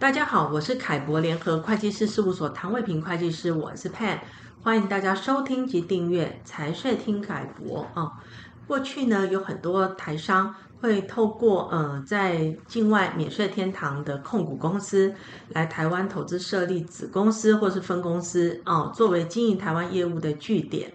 大家好，我是凯博联合会计师事务所唐伟平会计师，我是 Pan，欢迎大家收听及订阅财税听凯博啊。过去呢，有很多台商会透过呃在境外免税天堂的控股公司来台湾投资设立子公司或是分公司啊，作为经营台湾业务的据点。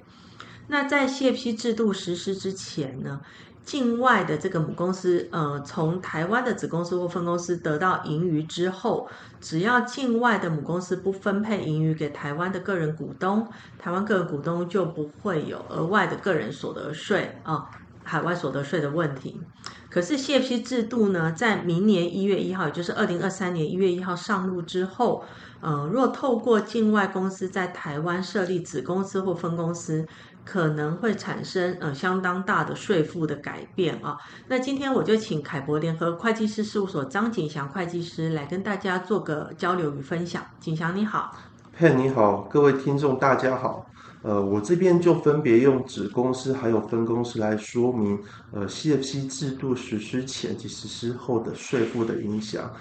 那在 CFC 制度实施之前呢，境外的这个母公司，呃，从台湾的子公司或分公司得到盈余之后，只要境外的母公司不分配盈余给台湾的个人股东，台湾个人股东就不会有额外的个人所得税啊、海外所得税的问题。可是 CFC 制度呢，在明年一月一号，也就是二零二三年一月一号上路之后，呃，若透过境外公司在台湾设立子公司或分公司，可能会产生呃相当大的税负的改变啊。那今天我就请凯博联合会计师事务所张景祥会计师来跟大家做个交流与分享。景祥你好，嘿你好，各位听众大家好。呃，我这边就分别用子公司还有分公司来说明呃 CFC 制度实施前及实施后的税负的影响。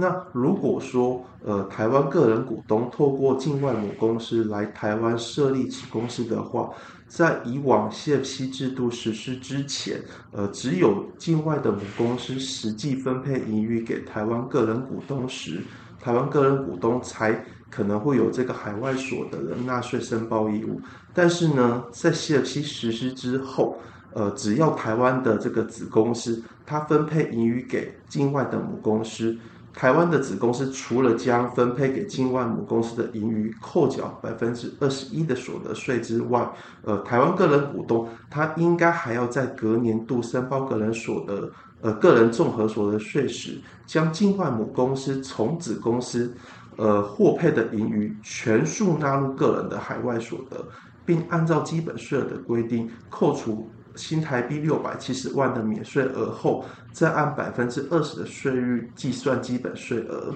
那如果说呃台湾个人股东透过境外母公司来台湾设立子公司的话，在以往 CFC 制度实施之前，呃，只有境外的母公司实际分配盈余给台湾个人股东时，台湾个人股东才可能会有这个海外所得的纳税申报义务。但是呢，在 CFC 实施之后，呃，只要台湾的这个子公司它分配盈余给境外的母公司。台湾的子公司除了将分配给境外母公司的盈余扣缴百分之二十一的所得税之外，呃，台湾个人股东他应该还要在隔年度申报个人所得，呃，个人综合所得税时，将境外母公司从子公司，呃，获配的盈余全数纳入个人的海外所得，并按照基本税额的规定扣除。新台币六百七十万的免税额后，再按百分之二十的税率计算基本税额。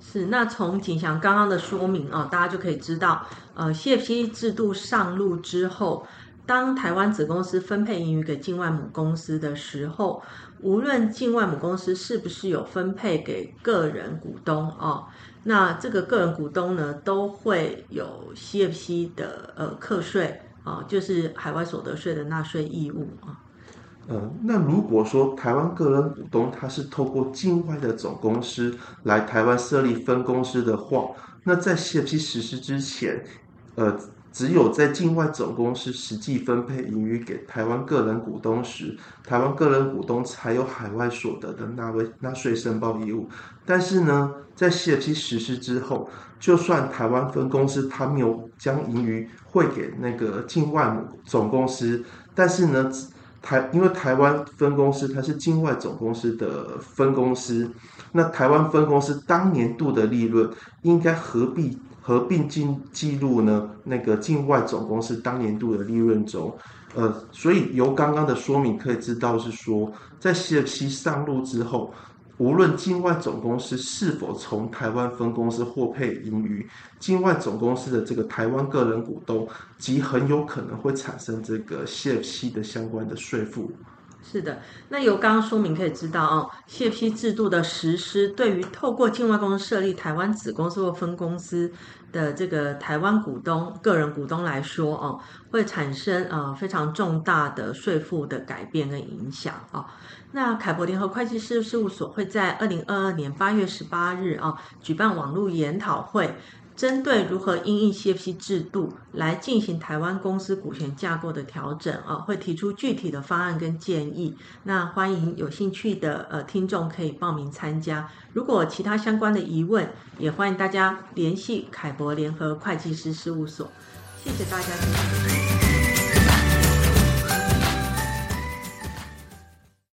是，那从景祥刚刚的说明啊，大家就可以知道，呃，CFC 制度上路之后，当台湾子公司分配盈余给境外母公司的时候，无论境外母公司是不是有分配给个人股东啊，那这个个人股东呢，都会有 CFC 的呃课税。啊，就是海外所得税的纳税义务啊。呃，那如果说台湾个人股东他是透过境外的总公司来台湾设立分公司的话，那在 CFC 实施之前，呃，只有在境外总公司实际分配盈余给台湾个人股东时，台湾个人股东才有海外所得的纳为纳税申报义务。但是呢，在 CFC 实施之后，就算台湾分公司他没有将盈余汇给那个境外母总公司，但是呢，台因为台湾分公司它是境外总公司的分公司，那台湾分公司当年度的利润应该合并合并进记录呢那个境外总公司当年度的利润中，呃，所以由刚刚的说明可以知道是说，在 CFC 上路之后。无论境外总公司是否从台湾分公司获配盈余，境外总公司的这个台湾个人股东，即很有可能会产生这个 CFC 的相关的税负。是的，那由刚刚说明可以知道哦谢批制度的实施对于透过境外公司设立台湾子公司或分公司的这个台湾股东、个人股东来说哦，会产生呃非常重大的税负的改变跟影响哦。那凯博联合会计师事务所会在二零二二年八月十八日啊举办网络研讨会。针对如何因应 CFC 制度来进行台湾公司股权架构的调整啊，会提出具体的方案跟建议。那欢迎有兴趣的呃听众可以报名参加。如果其他相关的疑问，也欢迎大家联系凯博联合会计师事务所。谢谢大家。